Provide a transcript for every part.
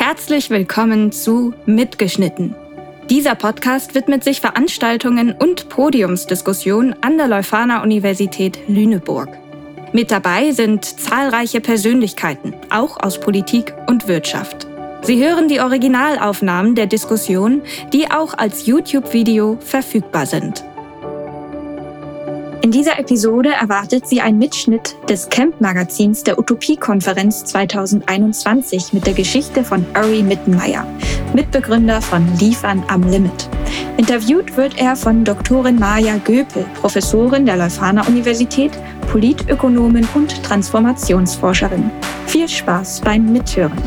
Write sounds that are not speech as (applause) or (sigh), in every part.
Herzlich willkommen zu Mitgeschnitten. Dieser Podcast widmet sich Veranstaltungen und Podiumsdiskussionen an der Leuphana Universität Lüneburg. Mit dabei sind zahlreiche Persönlichkeiten, auch aus Politik und Wirtschaft. Sie hören die Originalaufnahmen der Diskussion, die auch als YouTube-Video verfügbar sind. In dieser Episode erwartet Sie einen Mitschnitt des Camp-Magazins der Utopie-Konferenz 2021 mit der Geschichte von Uri Mittenmeier, Mitbegründer von Liefern am Limit. Interviewt wird er von Doktorin Maja Göpel, Professorin der Leuphana Universität, Politökonomin und Transformationsforscherin. Viel Spaß beim Mithören.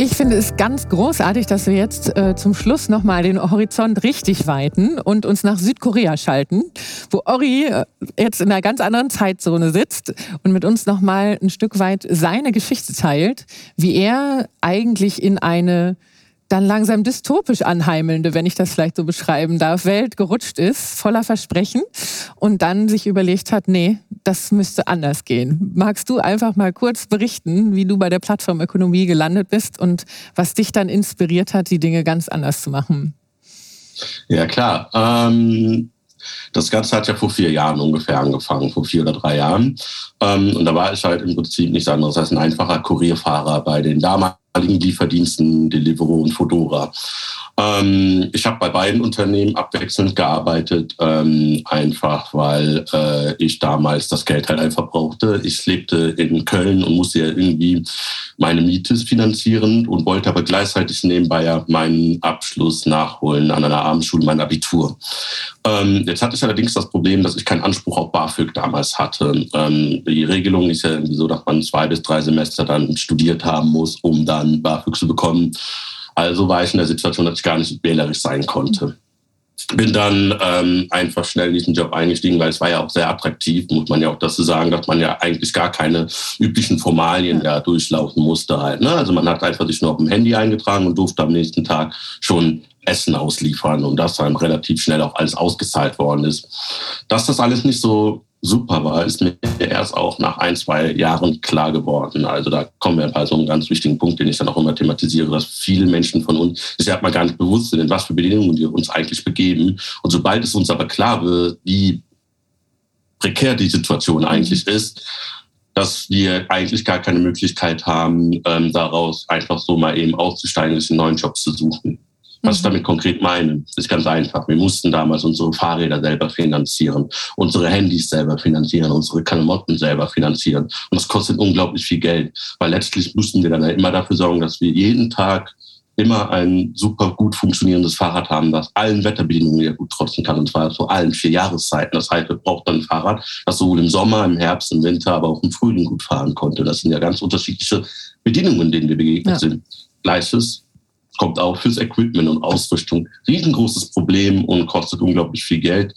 Ich finde es ganz großartig, dass wir jetzt äh, zum Schluss nochmal den Horizont richtig weiten und uns nach Südkorea schalten, wo Ori äh, jetzt in einer ganz anderen Zeitzone sitzt und mit uns nochmal ein Stück weit seine Geschichte teilt, wie er eigentlich in eine dann langsam dystopisch anheimelnde, wenn ich das vielleicht so beschreiben darf, Welt gerutscht ist, voller Versprechen und dann sich überlegt hat, nee, das müsste anders gehen. Magst du einfach mal kurz berichten, wie du bei der Plattformökonomie gelandet bist und was dich dann inspiriert hat, die Dinge ganz anders zu machen? Ja, klar. Ähm das Ganze hat ja vor vier Jahren ungefähr angefangen, vor vier oder drei Jahren. Ähm, und da war ich halt im Prinzip nichts anderes als ein einfacher Kurierfahrer bei den damaligen Lieferdiensten Deliveroo und Fodora. Ähm, ich habe bei beiden Unternehmen abwechselnd gearbeitet, ähm, einfach weil äh, ich damals das Geld halt einfach brauchte. Ich lebte in Köln und musste ja irgendwie meine Miete finanzieren und wollte aber gleichzeitig nebenbei ja meinen Abschluss nachholen an einer Abendschule, mein Abitur. Ähm, jetzt hatte ich allerdings das Problem, dass ich keinen Anspruch auf BAföG damals hatte. Die Regelung ist ja irgendwie so, dass man zwei bis drei Semester dann studiert haben muss, um dann BAföG zu bekommen. Also war ich in der Situation, dass ich gar nicht wählerisch sein konnte. Bin dann ähm, einfach schnell in diesen Job eingestiegen, weil es war ja auch sehr attraktiv, muss man ja auch dazu sagen, dass man ja eigentlich gar keine üblichen Formalien ja durchlaufen musste halt. Ne? Also man hat einfach sich nur auf dem Handy eingetragen und durfte am nächsten Tag schon Essen ausliefern und das dann relativ schnell auch alles ausgezahlt worden ist. Dass das alles nicht so super war, ist mir erst auch nach ein, zwei Jahren klar geworden. Also da kommen wir bei so einem ganz wichtigen Punkt, den ich dann auch immer thematisiere, dass viele Menschen von uns sich hat man gar nicht bewusst sind, in was für Bedingungen wir uns eigentlich begeben. Und sobald es uns aber klar wird, wie prekär die Situation eigentlich ist, dass wir eigentlich gar keine Möglichkeit haben, ähm, daraus einfach so mal eben auszusteigen, sich einen neuen Job zu suchen. Was ich mhm. damit konkret meine, ist ganz einfach. Wir mussten damals unsere Fahrräder selber finanzieren, unsere Handys selber finanzieren, unsere Klamotten selber finanzieren. Und das kostet unglaublich viel Geld, weil letztlich mussten wir dann immer dafür sorgen, dass wir jeden Tag immer ein super gut funktionierendes Fahrrad haben, das allen Wetterbedingungen ja gut trotzen kann, und zwar zu allen vier Jahreszeiten. Das heißt, wir brauchen dann ein Fahrrad, das sowohl im Sommer, im Herbst, im Winter, aber auch im Frühling gut fahren konnte. Das sind ja ganz unterschiedliche Bedingungen, denen wir begegnet ja. sind. Gleiches kommt auch fürs Equipment und Ausrüstung riesengroßes Problem und kostet unglaublich viel Geld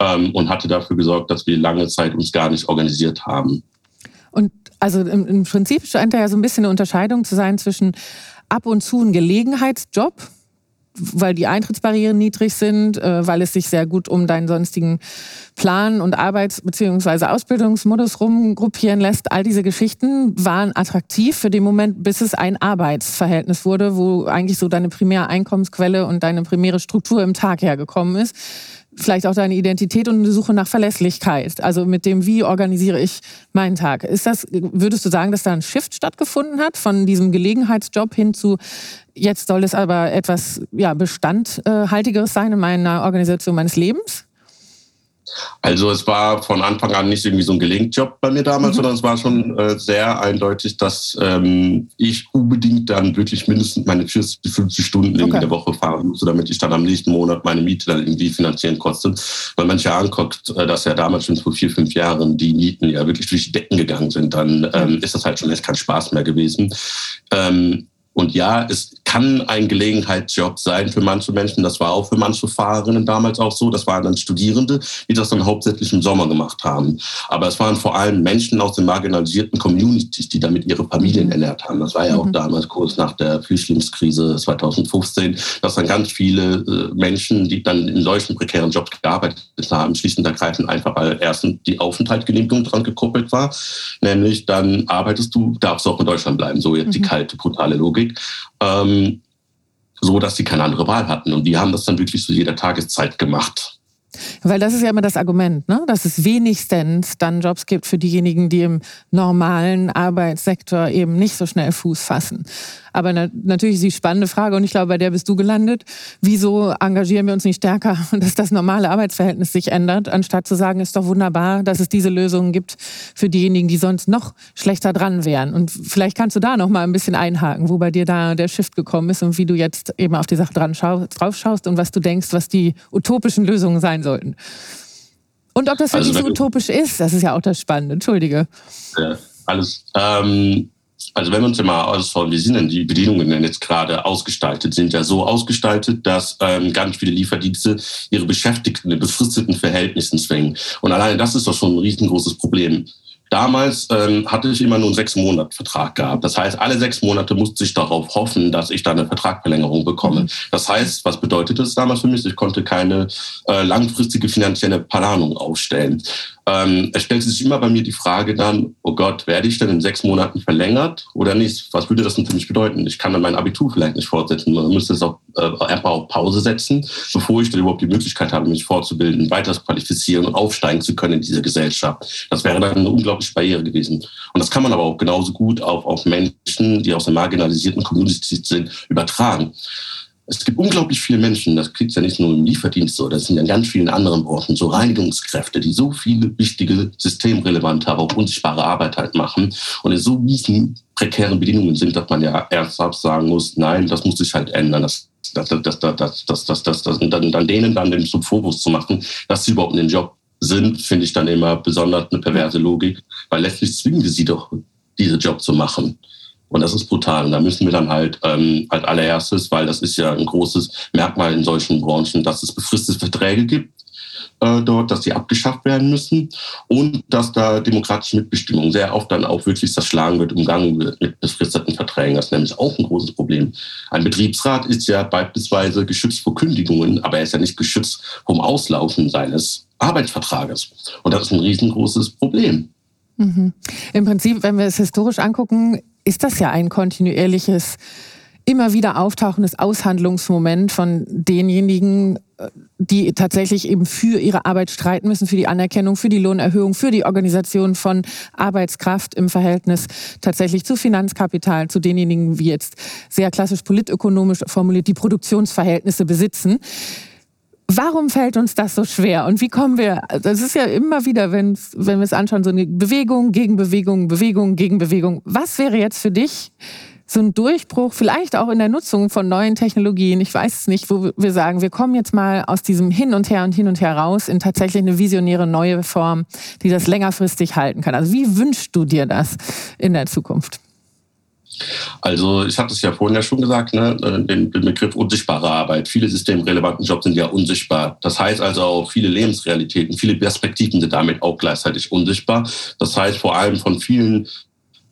ähm, und hatte dafür gesorgt, dass wir lange Zeit uns gar nicht organisiert haben. Und also im, im Prinzip scheint da ja so ein bisschen eine Unterscheidung zu sein zwischen ab und zu ein Gelegenheitsjob, weil die Eintrittsbarrieren niedrig sind, äh, weil es sich sehr gut um deinen sonstigen Plan und Arbeits- bzw. Ausbildungsmodus rumgruppieren lässt. All diese Geschichten waren attraktiv für den Moment, bis es ein Arbeitsverhältnis wurde, wo eigentlich so deine primäre Einkommensquelle und deine primäre Struktur im Tag hergekommen ist vielleicht auch deine Identität und eine Suche nach Verlässlichkeit. Also mit dem, wie organisiere ich meinen Tag. Ist das, würdest du sagen, dass da ein Shift stattgefunden hat von diesem Gelegenheitsjob hin zu, jetzt soll es aber etwas ja, Bestandhaltigeres sein in meiner Organisation meines Lebens? Also es war von Anfang an nicht irgendwie so ein Gelenkjob bei mir damals, mhm. sondern es war schon äh, sehr eindeutig, dass ähm, ich unbedingt dann wirklich mindestens meine 40 bis 50 Stunden okay. in der Woche fahren musste, damit ich dann am nächsten Monat meine Miete dann irgendwie finanzieren kostet. Weil man sich ja anguckt, äh, dass ja damals schon vor vier, fünf Jahren die Mieten ja wirklich durch die Decken gegangen sind, dann ähm, ist das halt schon echt kein Spaß mehr gewesen. Ähm, und ja, es kann ein Gelegenheitsjob sein für manche Menschen. Das war auch für manche Fahrerinnen damals auch so. Das waren dann Studierende, die das dann hauptsächlich im Sommer gemacht haben. Aber es waren vor allem Menschen aus den marginalisierten Communities, die damit ihre Familien mhm. ernährt haben. Das war ja auch mhm. damals kurz nach der Flüchtlingskrise 2015, dass dann ganz viele äh, Menschen, die dann in solchen prekären Jobs gearbeitet haben, schlicht und ergreifend einfach, weil erstens die Aufenthaltsgenehmigung dran gekoppelt war, nämlich dann arbeitest du, darfst auch in Deutschland bleiben. So jetzt mhm. die kalte, brutale Logik. Ähm, so dass sie keine andere Wahl hatten. Und die haben das dann wirklich zu jeder Tageszeit gemacht. Weil das ist ja immer das Argument, ne? dass es wenigstens dann Jobs gibt für diejenigen, die im normalen Arbeitssektor eben nicht so schnell Fuß fassen. Aber na, natürlich ist die spannende Frage, und ich glaube, bei der bist du gelandet. Wieso engagieren wir uns nicht stärker, (laughs) dass das normale Arbeitsverhältnis sich ändert, anstatt zu sagen, ist doch wunderbar, dass es diese Lösungen gibt für diejenigen, die sonst noch schlechter dran wären. Und vielleicht kannst du da noch mal ein bisschen einhaken, wo bei dir da der Shift gekommen ist und wie du jetzt eben auf die Sache dran schau drauf schaust und was du denkst, was die utopischen Lösungen sein sollten. Und ob das wirklich also, so utopisch ist, das ist ja auch das Spannende. Entschuldige. Ja, alles. Ähm, also wenn wir uns ja mal anschauen, wie sind denn die Bedienungen denn jetzt gerade ausgestaltet? Sind ja so ausgestaltet, dass ähm, ganz viele Lieferdienste ihre Beschäftigten in befristeten Verhältnissen zwingen. Und alleine das ist doch schon ein riesengroßes Problem. Damals ähm, hatte ich immer nur einen sechs Monat Vertrag gehabt. Das heißt, alle sechs Monate musste ich darauf hoffen, dass ich da eine Vertragverlängerung bekomme. Mhm. Das heißt, was bedeutet das damals für mich? Ich konnte keine äh, langfristige finanzielle Planung aufstellen. Ähm, es stellte sich immer bei mir die Frage dann, oh Gott, werde ich denn in sechs Monaten verlängert oder nicht? Was würde das denn für mich bedeuten? Ich kann dann mein Abitur vielleicht nicht fortsetzen. Man müsste es auch äh, einfach auf Pause setzen, bevor ich dann überhaupt die Möglichkeit habe, mich fortzubilden, weiter qualifizieren und aufsteigen zu können in dieser Gesellschaft. Das wäre dann eine unglaubliche Barriere gewesen. Und das kann man aber auch genauso gut auf, auf Menschen, die aus einer marginalisierten Community sind, übertragen es gibt unglaublich viele Menschen, das kriegt ja nicht nur im Lieferdienst so, das sind ja in ganz vielen anderen Branchen, so Reinigungskräfte, die so viele wichtige, systemrelevante, aber auch unsichtbare Arbeit halt machen und in so miesen, prekären Bedingungen sind, dass man ja ernsthaft sagen muss, nein, das muss sich halt ändern. Das das, das, das, das, das, das, das, das, und dann, dann denen dann den Vorwurf zu machen, dass sie überhaupt in den Job sind, finde ich dann immer besonders eine perverse Logik, weil letztlich zwingen wir sie doch, diese Job zu machen. Und das ist brutal. Und da müssen wir dann halt ähm, als allererstes, weil das ist ja ein großes Merkmal in solchen Branchen, dass es befristete Verträge gibt äh, dort, dass die abgeschafft werden müssen und dass da demokratische Mitbestimmung sehr oft dann auch wirklich zerschlagen wird, umgangen wird mit befristeten Verträgen. Das ist nämlich auch ein großes Problem. Ein Betriebsrat ist ja beispielsweise geschützt vor Kündigungen, aber er ist ja nicht geschützt vom Auslaufen seines Arbeitsvertrages. Und das ist ein riesengroßes Problem. Mhm. Im Prinzip, wenn wir es historisch angucken, ist das ja ein kontinuierliches, immer wieder auftauchendes Aushandlungsmoment von denjenigen, äh, die tatsächlich eben für ihre Arbeit streiten müssen, für die Anerkennung, für die Lohnerhöhung, für die Organisation von Arbeitskraft im Verhältnis tatsächlich zu Finanzkapital, zu denjenigen, wie jetzt sehr klassisch politökonomisch formuliert, die Produktionsverhältnisse besitzen. Warum fällt uns das so schwer? Und wie kommen wir, das ist ja immer wieder, wenn, wenn wir es anschauen, so eine Bewegung, Gegenbewegung, Bewegung, Gegenbewegung. Was wäre jetzt für dich so ein Durchbruch, vielleicht auch in der Nutzung von neuen Technologien, ich weiß es nicht, wo wir sagen, wir kommen jetzt mal aus diesem Hin und Her und Hin und Her raus in tatsächlich eine visionäre neue Form, die das längerfristig halten kann. Also wie wünschst du dir das in der Zukunft? Also ich hatte es ja vorhin ja schon gesagt, ne, den, den Begriff unsichtbare Arbeit. Viele systemrelevanten Jobs sind ja unsichtbar. Das heißt also auch viele Lebensrealitäten, viele Perspektiven sind damit auch gleichzeitig unsichtbar. Das heißt vor allem von vielen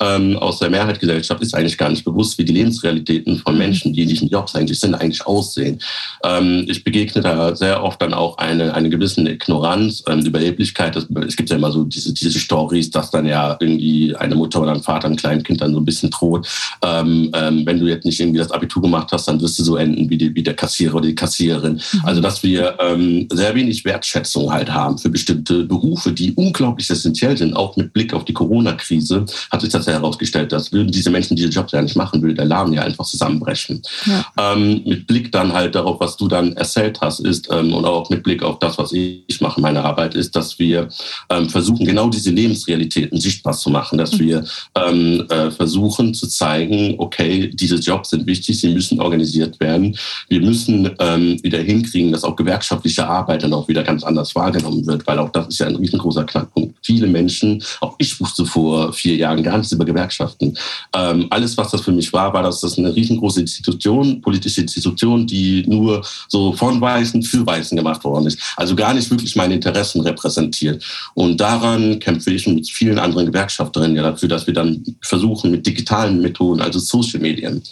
ähm, aus der Mehrheitsgesellschaft ist eigentlich gar nicht bewusst, wie die Lebensrealitäten von Menschen, die in diesen Jobs eigentlich sind, eigentlich aussehen. Ähm, ich begegne da sehr oft dann auch eine, eine gewisse Ignoranz, ähm, Überheblichkeit. Das, es gibt ja immer so diese, diese Stories, dass dann ja irgendwie eine Mutter oder ein Vater ein kleines Kind dann so ein bisschen droht. Ähm, ähm, wenn du jetzt nicht irgendwie das Abitur gemacht hast, dann wirst du so enden wie, die, wie der Kassierer oder die Kassiererin. Mhm. Also dass wir ähm, sehr wenig Wertschätzung halt haben für bestimmte Berufe, die unglaublich essentiell sind, auch mit Blick auf die Corona-Krise hat sich das herausgestellt, dass würden diese Menschen diese Jobs ja nicht machen, würde der Laden ja einfach zusammenbrechen. Ja. Ähm, mit Blick dann halt darauf, was du dann erzählt hast, ist ähm, und auch mit Blick auf das, was ich mache, meine Arbeit, ist, dass wir ähm, versuchen, genau diese Lebensrealitäten sichtbar zu machen, dass mhm. wir ähm, äh, versuchen zu zeigen, okay, diese Jobs sind wichtig, sie müssen organisiert werden. Wir müssen ähm, wieder hinkriegen, dass auch gewerkschaftliche Arbeit dann auch wieder ganz anders wahrgenommen wird, weil auch das ist ja ein riesengroßer Knackpunkt viele Menschen, auch ich wusste vor vier Jahren gar nichts über Gewerkschaften. Ähm, alles, was das für mich war, war, dass das eine riesengroße Institution, politische Institution, die nur so von Weißen für Weißen gemacht worden ist. Also gar nicht wirklich meine Interessen repräsentiert. Und daran kämpfe ich mit vielen anderen Gewerkschafterinnen ja dafür, dass wir dann versuchen, mit digitalen Methoden, also Social Medien,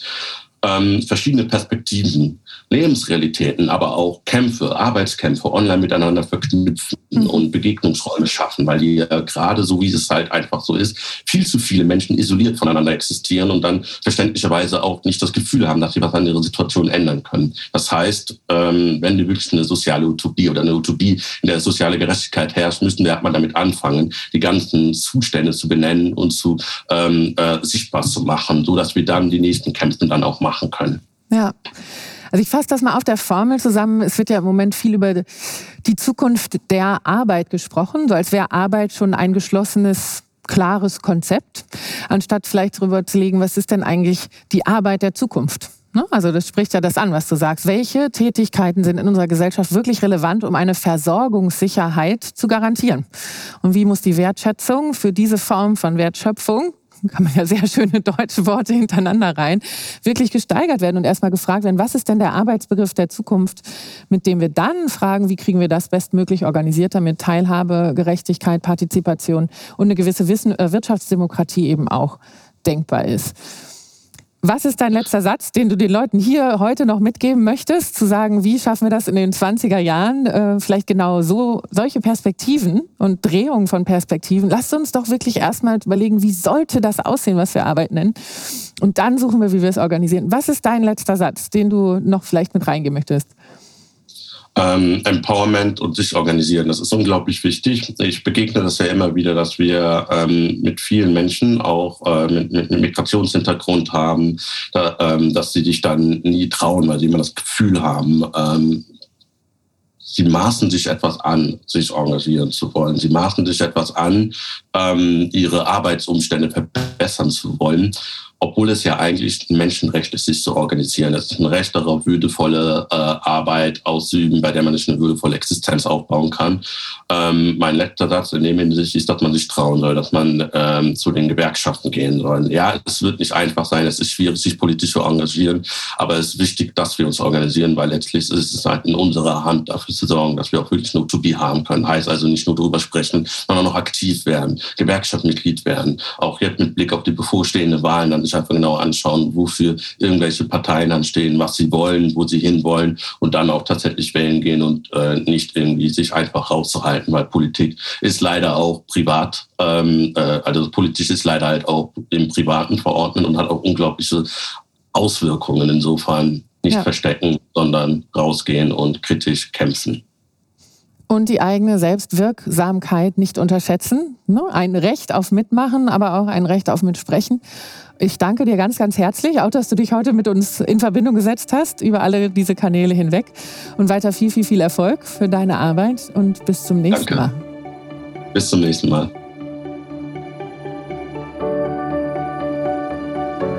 ähm, verschiedene Perspektiven, Lebensrealitäten, aber auch Kämpfe, Arbeitskämpfe online miteinander verknüpfen mhm. und Begegnungsräume schaffen, weil die ja gerade so, wie es halt einfach so ist, viel zu viele Menschen isoliert voneinander existieren und dann verständlicherweise auch nicht das Gefühl haben, dass sie was an ihrer Situation ändern können. Das heißt, ähm, wenn wir wirklich eine soziale Utopie oder eine Utopie, in der soziale Gerechtigkeit herrscht, müssen wir erstmal damit anfangen, die ganzen Zustände zu benennen und zu ähm, äh, sichtbar zu machen, so dass wir dann die nächsten Kämpfe dann auch machen machen können. Ja. Also ich fasse das mal auf der Formel zusammen. Es wird ja im Moment viel über die Zukunft der Arbeit gesprochen, so als wäre Arbeit schon ein geschlossenes klares Konzept, anstatt vielleicht darüber zu legen, was ist denn eigentlich die Arbeit der Zukunft? Ne? Also das spricht ja das an, was du sagst. Welche Tätigkeiten sind in unserer Gesellschaft wirklich relevant, um eine Versorgungssicherheit zu garantieren? Und wie muss die Wertschätzung für diese Form von Wertschöpfung kann man ja sehr schöne deutsche Worte hintereinander rein, wirklich gesteigert werden und erstmal gefragt werden, was ist denn der Arbeitsbegriff der Zukunft, mit dem wir dann fragen, wie kriegen wir das bestmöglich organisiert, damit Teilhabe, Gerechtigkeit, Partizipation und eine gewisse Wissen, äh, Wirtschaftsdemokratie eben auch denkbar ist. Was ist dein letzter Satz, den du den Leuten hier heute noch mitgeben möchtest, zu sagen, wie schaffen wir das in den 20er Jahren? Äh, vielleicht genau so, solche Perspektiven und Drehungen von Perspektiven. Lasst uns doch wirklich erstmal überlegen, wie sollte das aussehen, was wir Arbeit nennen? Und dann suchen wir, wie wir es organisieren. Was ist dein letzter Satz, den du noch vielleicht mit reingehen möchtest? Ähm, Empowerment und sich organisieren. Das ist unglaublich wichtig. Ich begegne das ja immer wieder, dass wir ähm, mit vielen Menschen auch äh, mit, mit, mit, Migrationshintergrund haben, da, ähm, dass sie dich dann nie trauen, weil sie immer das Gefühl haben, ähm, sie maßen sich etwas an, sich organisieren zu wollen. Sie maßen sich etwas an, ähm, ihre Arbeitsumstände verbessern zu wollen obwohl es ja eigentlich ein Menschenrecht ist, sich zu organisieren. Es ist ein Recht darauf, würdevolle äh, Arbeit auszuüben, bei der man sich eine würdevolle Existenz aufbauen kann. Ähm, mein letzter Satz in dem Hinsicht ist, dass man sich trauen soll, dass man ähm, zu den Gewerkschaften gehen soll. Ja, es wird nicht einfach sein, es ist schwierig, sich politisch zu engagieren, aber es ist wichtig, dass wir uns organisieren, weil letztlich ist es halt in unserer Hand, dafür zu sorgen, dass wir auch wirklich eine Utopie haben können. Heißt also nicht nur darüber sprechen, sondern auch aktiv werden, Gewerkschaftsmitglied werden. Auch jetzt mit Blick auf die bevorstehende Wahlen, dann sich einfach genau anschauen, wofür irgendwelche Parteien anstehen, was sie wollen, wo sie hinwollen und dann auch tatsächlich wählen gehen und äh, nicht irgendwie sich einfach rauszuhalten, weil Politik ist leider auch privat, ähm, äh, also politisch ist leider halt auch im Privaten verordnet und hat auch unglaubliche Auswirkungen. Insofern nicht ja. verstecken, sondern rausgehen und kritisch kämpfen und die eigene Selbstwirksamkeit nicht unterschätzen. Ne? Ein Recht auf Mitmachen, aber auch ein Recht auf Mitsprechen. Ich danke dir ganz, ganz herzlich, auch dass du dich heute mit uns in Verbindung gesetzt hast, über alle diese Kanäle hinweg. Und weiter viel, viel, viel Erfolg für deine Arbeit und bis zum nächsten danke. Mal. Bis zum nächsten Mal.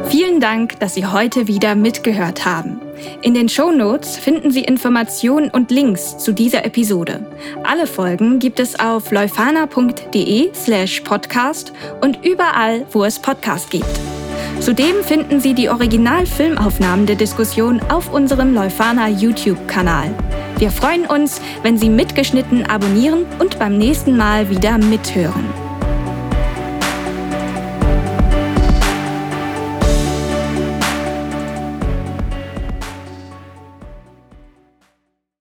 Vielen Dank, dass Sie heute wieder mitgehört haben. In den Show Notes finden Sie Informationen und Links zu dieser Episode. Alle Folgen gibt es auf leufana.de slash podcast und überall, wo es Podcast gibt. Zudem finden Sie die Originalfilmaufnahmen der Diskussion auf unserem Leufana YouTube-Kanal. Wir freuen uns, wenn Sie mitgeschnitten abonnieren und beim nächsten Mal wieder mithören.